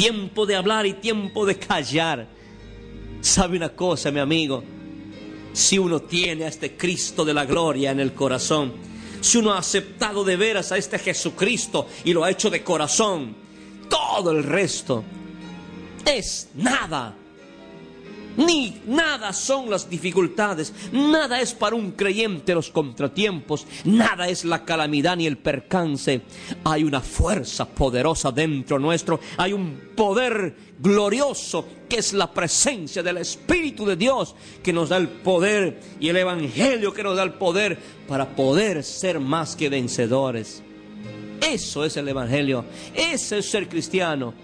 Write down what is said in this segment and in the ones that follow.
Tiempo de hablar y tiempo de callar. ¿Sabe una cosa, mi amigo? Si uno tiene a este Cristo de la gloria en el corazón, si uno ha aceptado de veras a este Jesucristo y lo ha hecho de corazón, todo el resto es nada. Ni nada son las dificultades, nada es para un creyente los contratiempos, nada es la calamidad ni el percance. Hay una fuerza poderosa dentro nuestro, hay un poder glorioso que es la presencia del Espíritu de Dios que nos da el poder y el Evangelio que nos da el poder para poder ser más que vencedores. Eso es el Evangelio, ese es ser cristiano.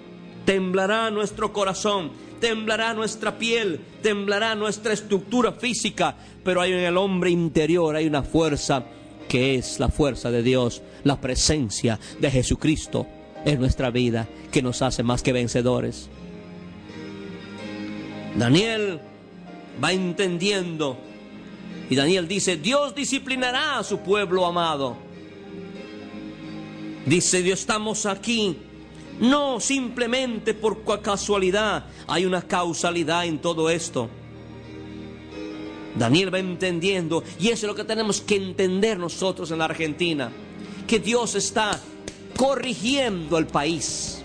Temblará nuestro corazón, temblará nuestra piel, temblará nuestra estructura física, pero hay en el hombre interior, hay una fuerza que es la fuerza de Dios, la presencia de Jesucristo en nuestra vida que nos hace más que vencedores. Daniel va entendiendo y Daniel dice, Dios disciplinará a su pueblo amado. Dice, Dios estamos aquí no simplemente por casualidad, hay una causalidad en todo esto. Daniel va entendiendo, y eso es lo que tenemos que entender nosotros en la Argentina, que Dios está corrigiendo el país.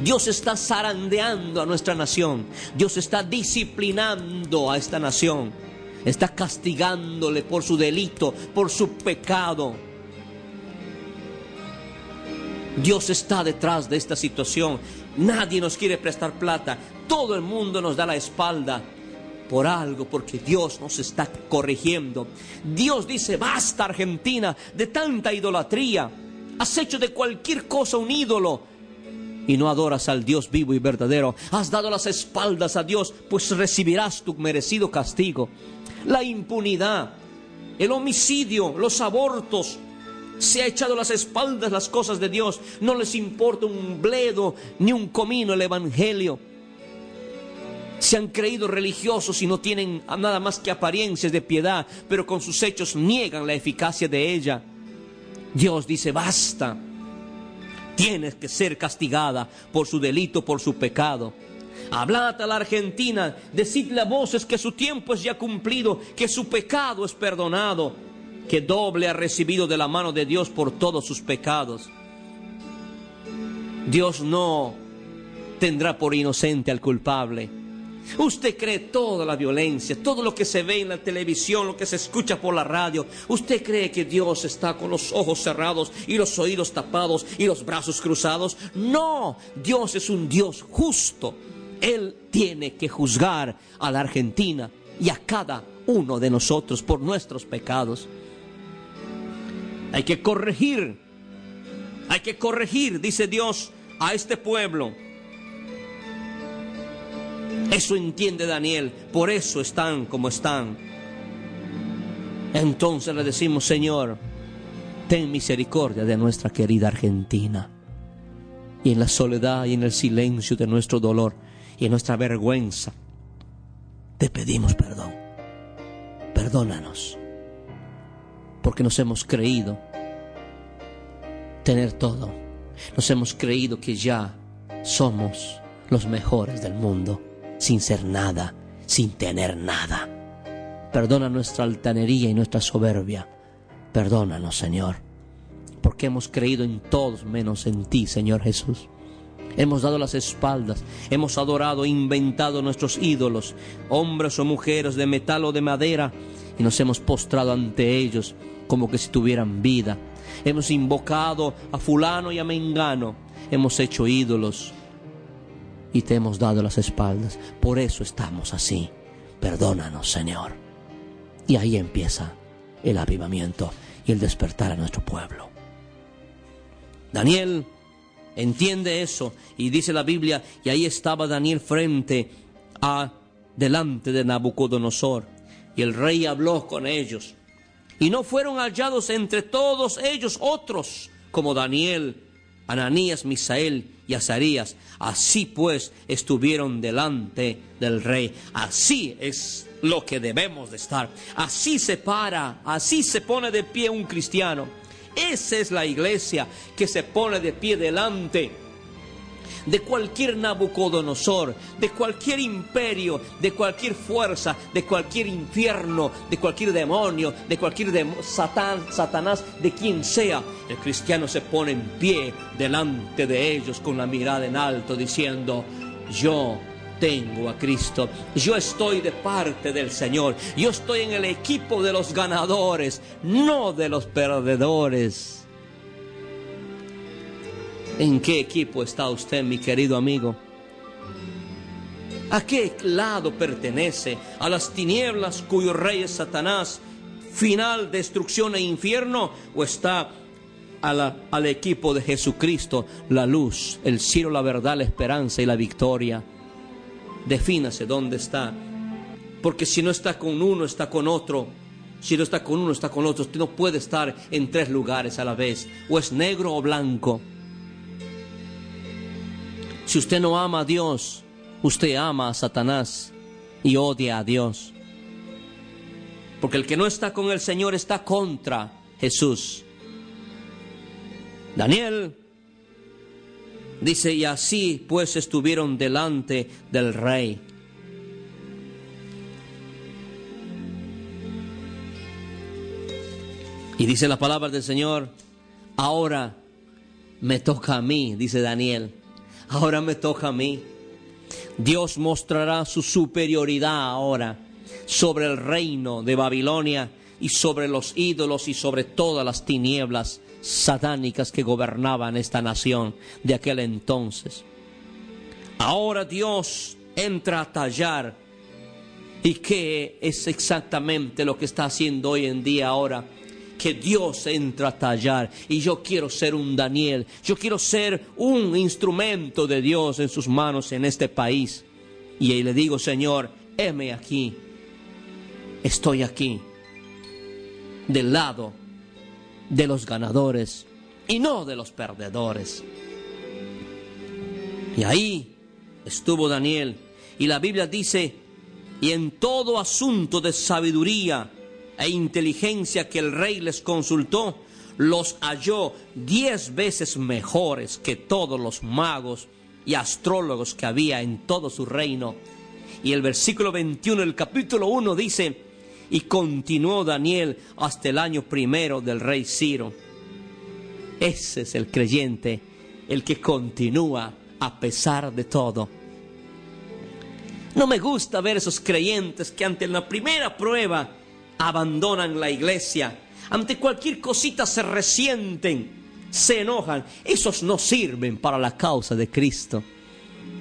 Dios está zarandeando a nuestra nación. Dios está disciplinando a esta nación. Está castigándole por su delito, por su pecado. Dios está detrás de esta situación. Nadie nos quiere prestar plata. Todo el mundo nos da la espalda por algo, porque Dios nos está corrigiendo. Dios dice, basta Argentina de tanta idolatría. Has hecho de cualquier cosa un ídolo y no adoras al Dios vivo y verdadero. Has dado las espaldas a Dios, pues recibirás tu merecido castigo. La impunidad, el homicidio, los abortos, se ha echado las espaldas las cosas de Dios. No les importa un bledo ni un comino el Evangelio. Se han creído religiosos y no tienen nada más que apariencias de piedad, pero con sus hechos niegan la eficacia de ella. Dios dice, basta. Tienes que ser castigada por su delito, por su pecado. Hablad a la Argentina, decidle a voces que su tiempo es ya cumplido, que su pecado es perdonado que doble ha recibido de la mano de Dios por todos sus pecados. Dios no tendrá por inocente al culpable. Usted cree toda la violencia, todo lo que se ve en la televisión, lo que se escucha por la radio. Usted cree que Dios está con los ojos cerrados y los oídos tapados y los brazos cruzados. No, Dios es un Dios justo. Él tiene que juzgar a la Argentina y a cada uno de nosotros por nuestros pecados. Hay que corregir. Hay que corregir, dice Dios, a este pueblo. Eso entiende Daniel. Por eso están como están. Entonces le decimos, Señor, ten misericordia de nuestra querida Argentina. Y en la soledad y en el silencio de nuestro dolor y en nuestra vergüenza, te pedimos perdón. Perdónanos porque nos hemos creído tener todo. Nos hemos creído que ya somos los mejores del mundo, sin ser nada, sin tener nada. Perdona nuestra altanería y nuestra soberbia. Perdónanos, Señor, porque hemos creído en todos menos en ti, Señor Jesús. Hemos dado las espaldas, hemos adorado, inventado nuestros ídolos, hombres o mujeres de metal o de madera, y nos hemos postrado ante ellos como que si tuvieran vida. Hemos invocado a fulano y a mengano. Hemos hecho ídolos y te hemos dado las espaldas. Por eso estamos así. Perdónanos, Señor. Y ahí empieza el avivamiento y el despertar a nuestro pueblo. Daniel entiende eso y dice la Biblia, y ahí estaba Daniel frente a delante de Nabucodonosor. Y el rey habló con ellos. Y no fueron hallados entre todos ellos otros como Daniel, Ananías, Misael y Azarías. Así pues estuvieron delante del rey. Así es lo que debemos de estar. Así se para, así se pone de pie un cristiano. Esa es la iglesia que se pone de pie delante de cualquier Nabucodonosor, de cualquier imperio, de cualquier fuerza, de cualquier infierno, de cualquier demonio, de cualquier Satanás, de quien sea. El cristiano se pone en pie delante de ellos con la mirada en alto diciendo, yo tengo a Cristo. Yo estoy de parte del Señor. Yo estoy en el equipo de los ganadores, no de los perdedores. ¿En qué equipo está usted, mi querido amigo? ¿A qué lado pertenece? ¿A las tinieblas cuyo rey es Satanás, final, destrucción e infierno? ¿O está al equipo de Jesucristo, la luz, el cielo, la verdad, la esperanza y la victoria? Defínase dónde está. Porque si no está con uno, está con otro. Si no está con uno, está con otro. Usted no puede estar en tres lugares a la vez. O es negro o blanco. Si usted no ama a Dios, usted ama a Satanás y odia a Dios. Porque el que no está con el Señor está contra Jesús. Daniel dice, y así pues estuvieron delante del rey. Y dice la palabra del Señor, ahora me toca a mí, dice Daniel ahora me toca a mí. Dios mostrará su superioridad ahora sobre el reino de Babilonia y sobre los ídolos y sobre todas las tinieblas satánicas que gobernaban esta nación de aquel entonces. Ahora Dios entra a tallar. ¿Y qué es exactamente lo que está haciendo hoy en día ahora? Que Dios entra a tallar. Y yo quiero ser un Daniel. Yo quiero ser un instrumento de Dios en sus manos en este país. Y ahí le digo, Señor, heme aquí. Estoy aquí. Del lado de los ganadores y no de los perdedores. Y ahí estuvo Daniel. Y la Biblia dice, y en todo asunto de sabiduría, e inteligencia que el rey les consultó, los halló diez veces mejores que todos los magos y astrólogos que había en todo su reino. Y el versículo 21 del capítulo 1 dice, y continuó Daniel hasta el año primero del rey Ciro. Ese es el creyente, el que continúa a pesar de todo. No me gusta ver esos creyentes que ante la primera prueba abandonan la iglesia, ante cualquier cosita se resienten, se enojan. Esos no sirven para la causa de Cristo.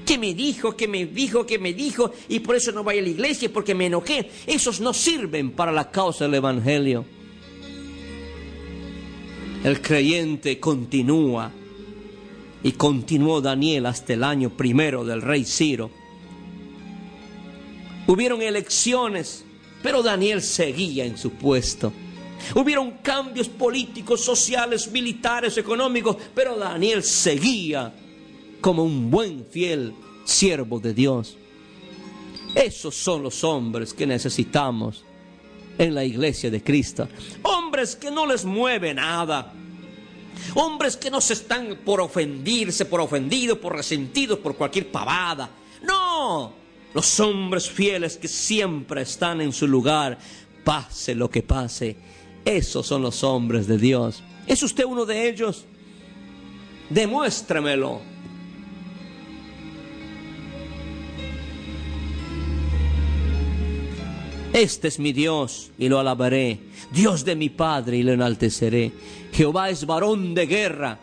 Que me dijo, que me dijo, que me dijo, y por eso no voy a la iglesia porque me enojé. Esos no sirven para la causa del Evangelio. El creyente continúa y continuó Daniel hasta el año primero del rey Ciro. Hubieron elecciones pero Daniel seguía en su puesto. Hubieron cambios políticos, sociales, militares, económicos, pero Daniel seguía como un buen fiel siervo de Dios. Esos son los hombres que necesitamos en la iglesia de Cristo. Hombres que no les mueve nada. Hombres que no se están por ofendirse, por ofendidos, por resentidos, por cualquier pavada. No, los hombres fieles que siempre están en su lugar, pase lo que pase. Esos son los hombres de Dios. ¿Es usted uno de ellos? Demuéstremelo. Este es mi Dios y lo alabaré. Dios de mi Padre y lo enalteceré. Jehová es varón de guerra.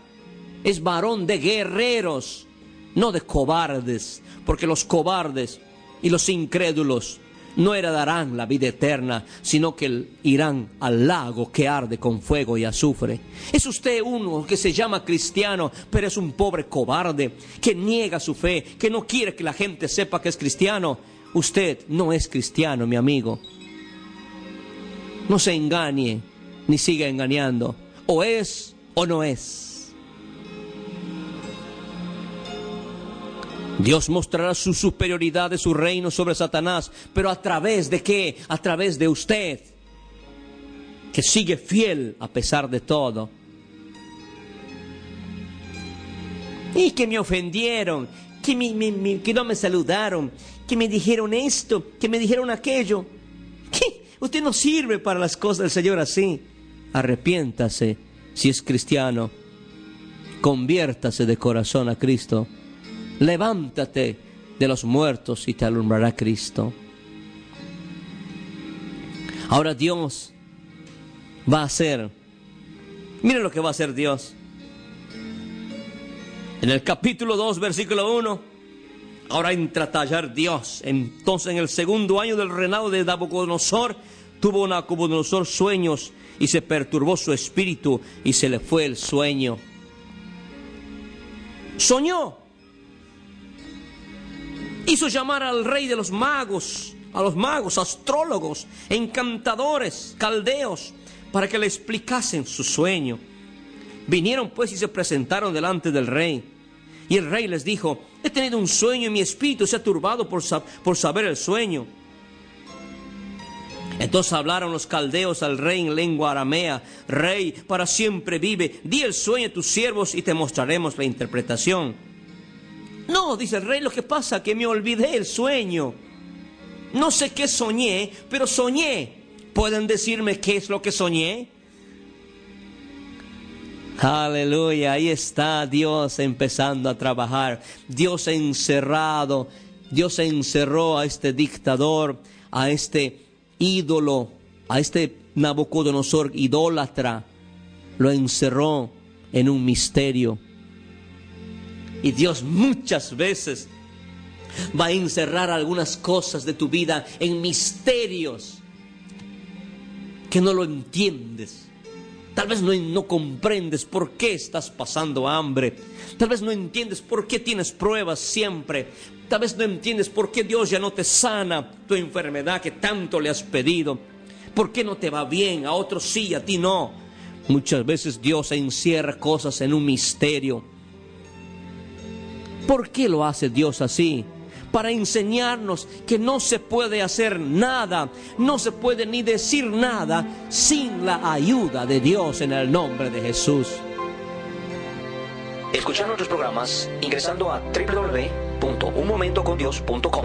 Es varón de guerreros, no de cobardes, porque los cobardes y los incrédulos no heredarán la vida eterna, sino que irán al lago que arde con fuego y azufre. Es usted uno que se llama cristiano, pero es un pobre cobarde, que niega su fe, que no quiere que la gente sepa que es cristiano. Usted no es cristiano, mi amigo. No se engañe, ni siga engañando. O es o no es. Dios mostrará su superioridad de su reino sobre Satanás, pero a través de qué? A través de usted, que sigue fiel a pesar de todo. Y que me ofendieron, que, no me saludaron, que me dijeron esto, que me dijeron aquello. Usted no sirve para las cosas del Señor así. Arrepiéntase si es cristiano. Conviértase de corazón a Cristo levántate de los muertos y te alumbrará Cristo. Ahora Dios va a hacer, miren lo que va a hacer Dios. En el capítulo 2, versículo 1, ahora entra a tallar Dios. Entonces en el segundo año del reinado de Nabucodonosor, tuvo Nabucodonosor sueños y se perturbó su espíritu y se le fue el sueño. Soñó hizo llamar al rey de los magos, a los magos, astrólogos, encantadores, caldeos, para que le explicasen su sueño. Vinieron pues y se presentaron delante del rey. Y el rey les dijo, he tenido un sueño y mi espíritu se ha turbado por, por saber el sueño. Entonces hablaron los caldeos al rey en lengua aramea, Rey, para siempre vive, di el sueño a tus siervos y te mostraremos la interpretación. No, dice el rey, lo que pasa es que me olvidé el sueño. No sé qué soñé, pero soñé. ¿Pueden decirme qué es lo que soñé? Aleluya, ahí está Dios empezando a trabajar. Dios encerrado, Dios encerró a este dictador, a este ídolo, a este Nabucodonosor idólatra. Lo encerró en un misterio y Dios muchas veces va a encerrar algunas cosas de tu vida en misterios que no lo entiendes. Tal vez no, no, comprendes por qué estás pasando hambre. Tal vez no entiendes por qué tienes pruebas siempre. Tal vez no entiendes por qué Dios ya no te sana tu enfermedad que tanto le has pedido. ¿Por qué no te va bien? A otros sí, a ti no. Muchas veces Dios encierra cosas en un misterio ¿Por qué lo hace Dios así? Para enseñarnos que no se puede hacer nada, no se puede ni decir nada sin la ayuda de Dios en el nombre de Jesús. Escuchar nuestros programas ingresando a www.unmomentocondios.com.